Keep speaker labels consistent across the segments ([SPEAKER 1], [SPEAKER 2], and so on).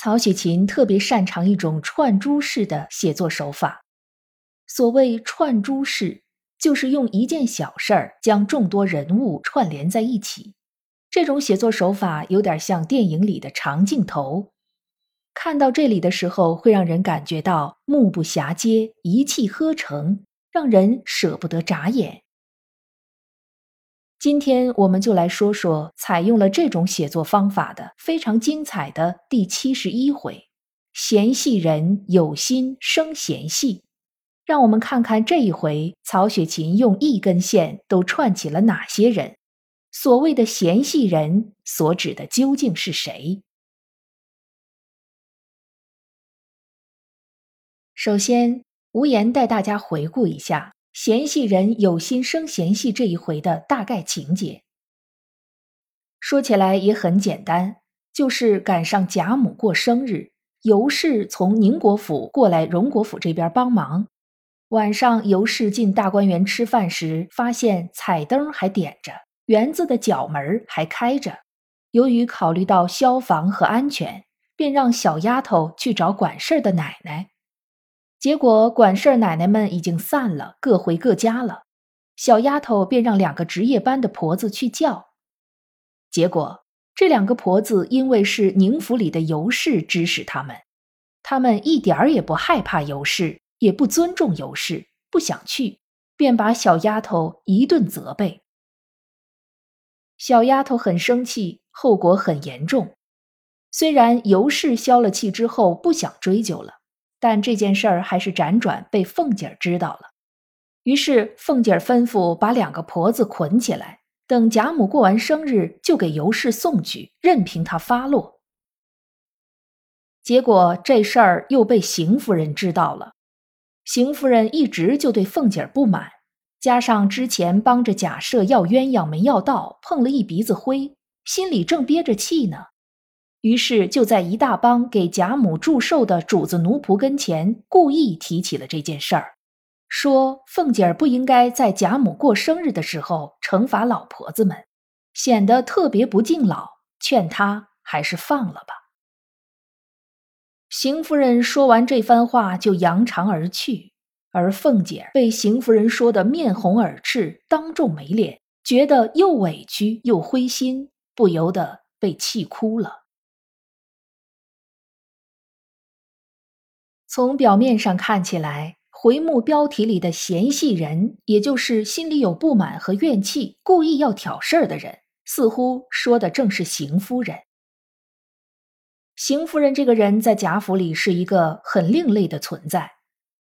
[SPEAKER 1] 曹雪芹特别擅长一种串珠式的写作手法。所谓串珠式，就是用一件小事儿将众多人物串联在一起。这种写作手法有点像电影里的长镜头。看到这里的时候，会让人感觉到目不暇接，一气呵成，让人舍不得眨眼。今天我们就来说说采用了这种写作方法的非常精彩的第七十一回“嫌隙人有心生嫌隙”。让我们看看这一回曹雪芹用一根线都串起了哪些人。所谓的嫌隙人，所指的究竟是谁？首先，无言带大家回顾一下。嫌隙人有心生嫌隙这一回的大概情节，说起来也很简单，就是赶上贾母过生日，尤氏从宁国府过来荣国府这边帮忙。晚上尤氏进大观园吃饭时，发现彩灯还点着，园子的角门还开着。由于考虑到消防和安全，便让小丫头去找管事儿的奶奶。结果管事儿奶奶们已经散了，各回各家了。小丫头便让两个值夜班的婆子去叫。结果这两个婆子因为是宁府里的尤氏指使他们，他们一点儿也不害怕尤氏，也不尊重尤氏，不想去，便把小丫头一顿责备。小丫头很生气，后果很严重。虽然尤氏消了气之后不想追究了。但这件事儿还是辗转被凤姐儿知道了，于是凤姐儿吩咐把两个婆子捆起来，等贾母过完生日就给尤氏送去，任凭她发落。结果这事儿又被邢夫人知道了，邢夫人一直就对凤姐儿不满，加上之前帮着贾赦要鸳鸯没要到，碰了一鼻子灰，心里正憋着气呢。于是就在一大帮给贾母祝寿的主子奴仆跟前，故意提起了这件事儿，说凤姐儿不应该在贾母过生日的时候惩罚老婆子们，显得特别不敬老，劝她还是放了吧。邢夫人说完这番话就扬长而去，而凤姐被邢夫人说的面红耳赤，当众没脸，觉得又委屈又灰心，不由得被气哭了。从表面上看起来，回目标题里的嫌隙人，也就是心里有不满和怨气，故意要挑事儿的人，似乎说的正是邢夫人。邢夫人这个人，在贾府里是一个很另类的存在。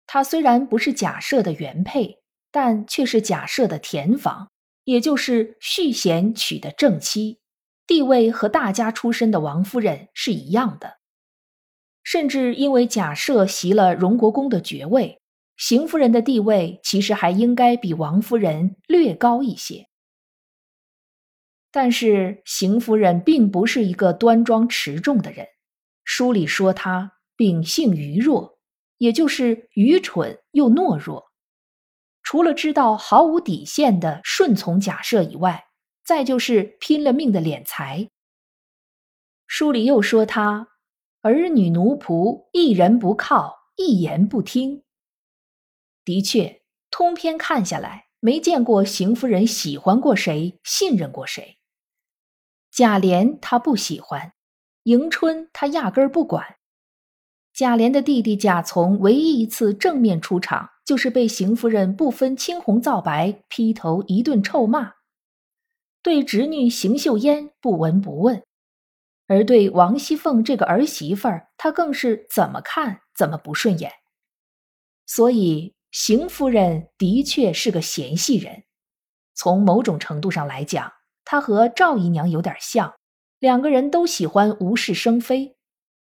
[SPEAKER 1] 她虽然不是贾赦的原配，但却是贾赦的田房，也就是续弦娶的正妻，地位和大家出身的王夫人是一样的。甚至因为贾赦袭了荣国公的爵位，邢夫人的地位其实还应该比王夫人略高一些。但是邢夫人并不是一个端庄持重的人，书里说她秉性愚弱，也就是愚蠢又懦弱。除了知道毫无底线的顺从贾赦以外，再就是拼了命的敛财。书里又说她。儿女奴仆一人不靠，一言不听。的确，通篇看下来，没见过邢夫人喜欢过谁，信任过谁。贾琏她不喜欢，迎春她压根儿不管。贾琏的弟弟贾从唯一一次正面出场，就是被邢夫人不分青红皂白劈头一顿臭骂。对侄女邢岫烟不闻不问。而对王熙凤这个儿媳妇儿，他更是怎么看怎么不顺眼。所以邢夫人的确是个嫌隙人。从某种程度上来讲，她和赵姨娘有点像，两个人都喜欢无事生非。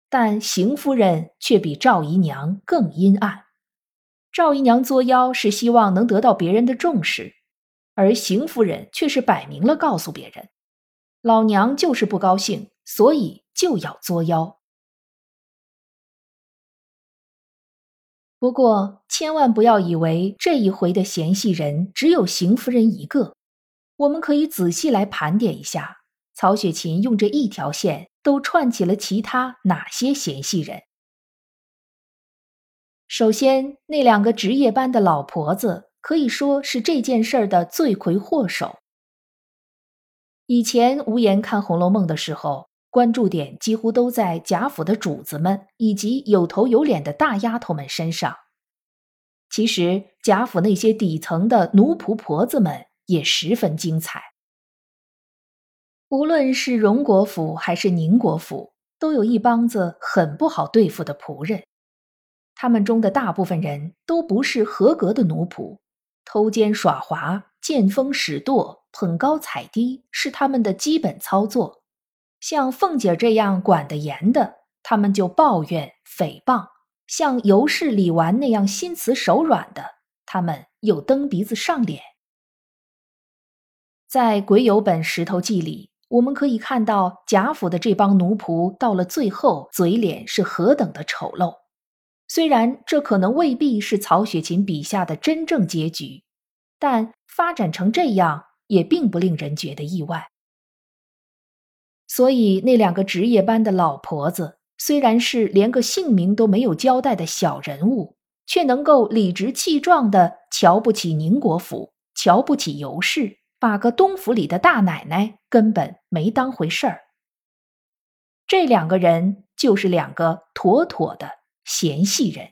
[SPEAKER 1] 但邢夫人却比赵姨娘更阴暗。赵姨娘作妖是希望能得到别人的重视，而邢夫人却是摆明了告诉别人，老娘就是不高兴，所以就要作妖。不过，千万不要以为这一回的嫌隙人只有邢夫人一个。我们可以仔细来盘点一下，曹雪芹用这一条线都串起了其他哪些嫌隙人。首先，那两个值夜班的老婆子可以说是这件事儿的罪魁祸首。以前无言看《红楼梦》的时候。关注点几乎都在贾府的主子们以及有头有脸的大丫头们身上。其实贾府那些底层的奴仆婆子们也十分精彩。无论是荣国府还是宁国府，都有一帮子很不好对付的仆人。他们中的大部分人都不是合格的奴仆，偷奸耍滑、见风使舵、捧高踩低是他们的基本操作。像凤姐这样管得严的，他们就抱怨诽谤；像尤氏、李纨那样心慈手软的，他们又蹬鼻子上脸。在《癸酉本石头记》里，我们可以看到贾府的这帮奴仆到了最后，嘴脸是何等的丑陋。虽然这可能未必是曹雪芹笔下的真正结局，但发展成这样也并不令人觉得意外。所以，那两个值夜班的老婆子，虽然是连个姓名都没有交代的小人物，却能够理直气壮的瞧不起宁国府，瞧不起尤氏，把个东府里的大奶奶根本没当回事儿。这两个人就是两个妥妥的嫌隙人。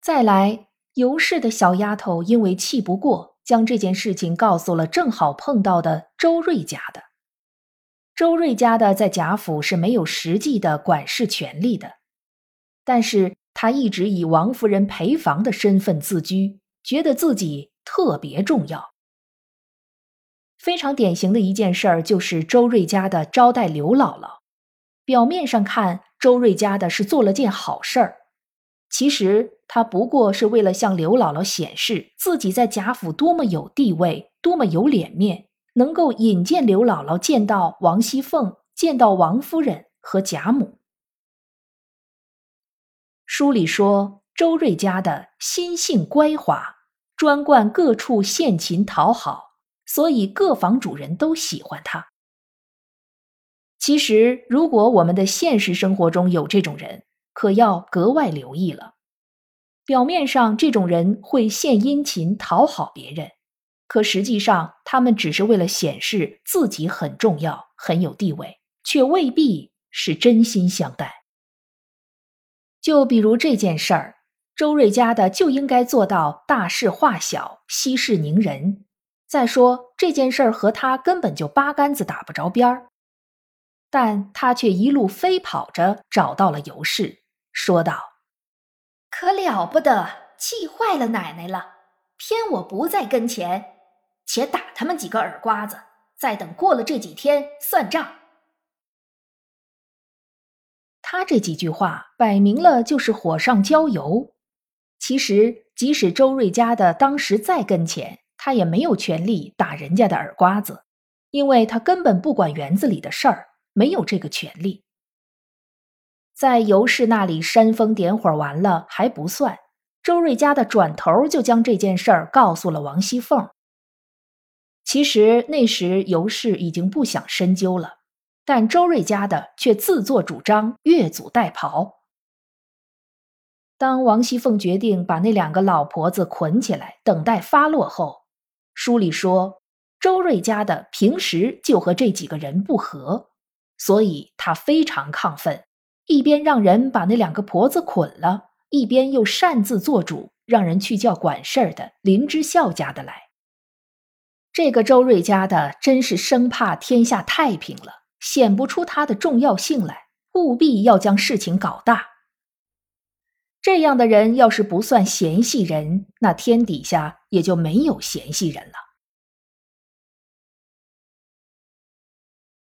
[SPEAKER 1] 再来，尤氏的小丫头因为气不过。将这件事情告诉了正好碰到的周瑞家的。周瑞家的在贾府是没有实际的管事权力的，但是他一直以王夫人陪房的身份自居，觉得自己特别重要。非常典型的一件事儿就是周瑞家的招待刘姥姥。表面上看，周瑞家的是做了件好事儿。其实他不过是为了向刘姥姥显示自己在贾府多么有地位，多么有脸面，能够引荐刘姥姥见到王熙凤，见到王夫人和贾母。书里说周瑞家的心性乖滑，专惯各处献琴讨好，所以各房主人都喜欢他。其实，如果我们的现实生活中有这种人，可要格外留意了。表面上，这种人会献殷勤讨好别人，可实际上，他们只是为了显示自己很重要、很有地位，却未必是真心相待。就比如这件事儿，周瑞家的就应该做到大事化小、息事宁人。再说这件事儿和他根本就八竿子打不着边儿，但他却一路飞跑着找到了尤氏。说道：“
[SPEAKER 2] 可了不得，气坏了奶奶了，偏我不在跟前，且打他们几个耳刮子，再等过了这几天算账。”
[SPEAKER 1] 他这几句话摆明了就是火上浇油。其实，即使周瑞家的当时在跟前，他也没有权利打人家的耳刮子，因为他根本不管园子里的事儿，没有这个权利。在尤氏那里煽风点火完了还不算，周瑞家的转头就将这件事儿告诉了王熙凤。其实那时尤氏已经不想深究了，但周瑞家的却自作主张越俎代庖。当王熙凤决定把那两个老婆子捆起来等待发落后，书里说周瑞家的平时就和这几个人不和，所以他非常亢奋。一边让人把那两个婆子捆了，一边又擅自做主，让人去叫管事儿的林之孝家的来。这个周瑞家的真是生怕天下太平了，显不出他的重要性来，务必要将事情搞大。这样的人要是不算嫌隙人，那天底下也就没有嫌隙人了。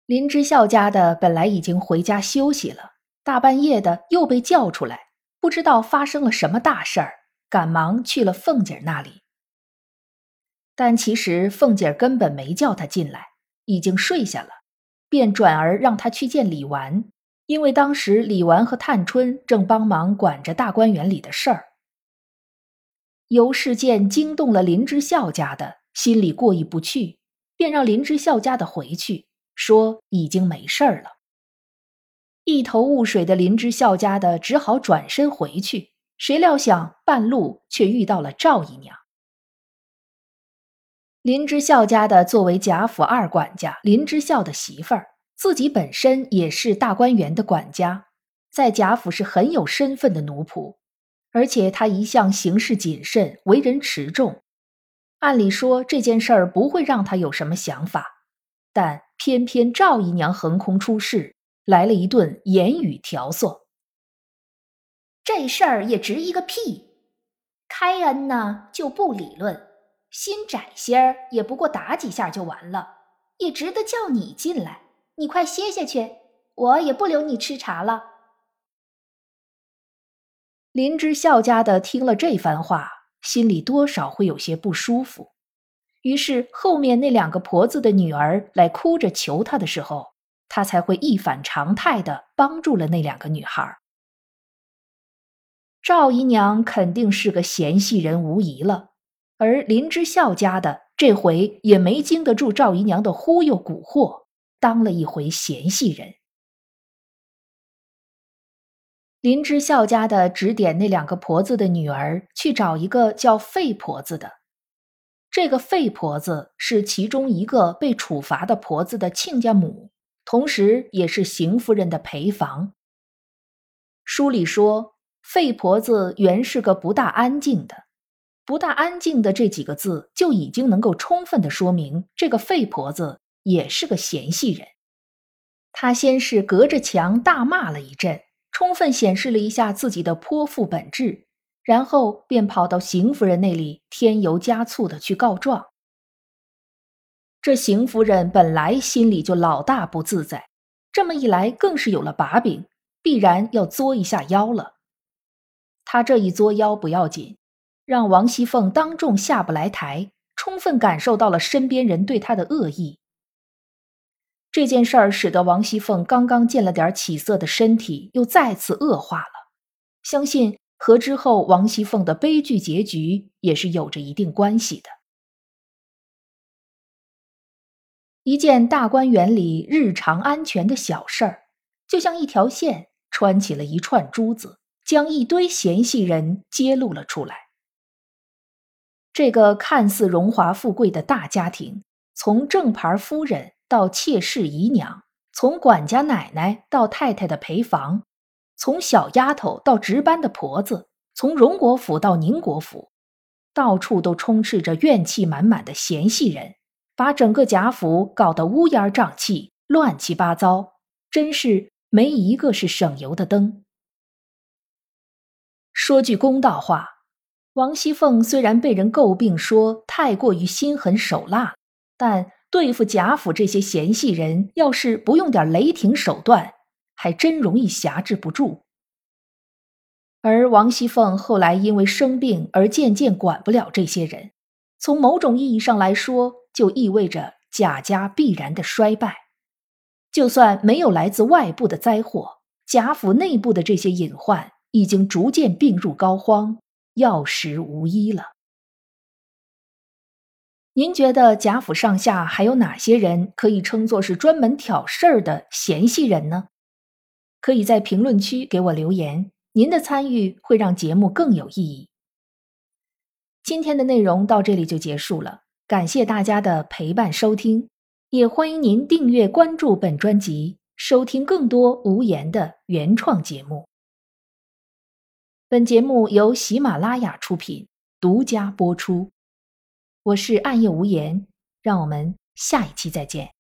[SPEAKER 1] 林之孝家的本来已经回家休息了，大半夜的又被叫出来，不知道发生了什么大事儿，赶忙去了凤姐那里。但其实凤姐根本没叫他进来，已经睡下了，便转而让他去见李纨，因为当时李纨和探春正帮忙管着大观园里的事儿。由事件惊动了林之孝家的，心里过意不去，便让林之孝家的回去，说已经没事儿了。一头雾水的林之孝家的只好转身回去，谁料想半路却遇到了赵姨娘。林之孝家的作为贾府二管家林之孝的媳妇儿，自己本身也是大观园的管家，在贾府是很有身份的奴仆，而且他一向行事谨慎，为人持重。按理说这件事儿不会让他有什么想法，但偏偏赵姨娘横空出世，来了一顿言语挑唆。
[SPEAKER 2] 这事儿也值一个屁！开恩呢就不理论。心窄些儿，也不过打几下就完了，也值得叫你进来。你快歇下去，我也不留你吃茶了。
[SPEAKER 1] 林之孝家的听了这番话，心里多少会有些不舒服。于是后面那两个婆子的女儿来哭着求他的时候，他才会一反常态的帮助了那两个女孩。赵姨娘肯定是个嫌隙人，无疑了。而林之孝家的这回也没经得住赵姨娘的忽悠蛊惑，当了一回嫌隙人。林之孝家的指点那两个婆子的女儿去找一个叫费婆子的，这个费婆子是其中一个被处罚的婆子的亲家母，同时也是邢夫人的陪房。书里说，费婆子原是个不大安静的。不大安静的这几个字，就已经能够充分的说明这个费婆子也是个嫌隙人。她先是隔着墙大骂了一阵，充分显示了一下自己的泼妇本质，然后便跑到邢夫人那里添油加醋的去告状。这邢夫人本来心里就老大不自在，这么一来更是有了把柄，必然要作一下妖了。她这一作妖不要紧。让王熙凤当众下不来台，充分感受到了身边人对她的恶意。这件事儿使得王熙凤刚刚见了点起色的身体又再次恶化了，相信和之后王熙凤的悲剧结局也是有着一定关系的。一件大观园里日常安全的小事儿，就像一条线穿起了一串珠子，将一堆嫌隙人揭露了出来。这个看似荣华富贵的大家庭，从正牌夫人到妾室姨娘，从管家奶奶到太太的陪房，从小丫头到值班的婆子，从荣国府到宁国府，到处都充斥着怨气满满的嫌隙人，把整个贾府搞得乌烟瘴气、乱七八糟，真是没一个是省油的灯。说句公道话。王熙凤虽然被人诟病说太过于心狠手辣，但对付贾府这些嫌隙人，要是不用点雷霆手段，还真容易辖制不住。而王熙凤后来因为生病而渐渐管不了这些人，从某种意义上来说，就意味着贾家必然的衰败。就算没有来自外部的灾祸，贾府内部的这些隐患已经逐渐病入膏肓。药石无医了。您觉得贾府上下还有哪些人可以称作是专门挑事儿的嫌隙人呢？可以在评论区给我留言，您的参与会让节目更有意义。今天的内容到这里就结束了，感谢大家的陪伴收听，也欢迎您订阅关注本专辑，收听更多无言的原创节目。本节目由喜马拉雅出品，独家播出。我是暗夜无言，让我们下一期再见。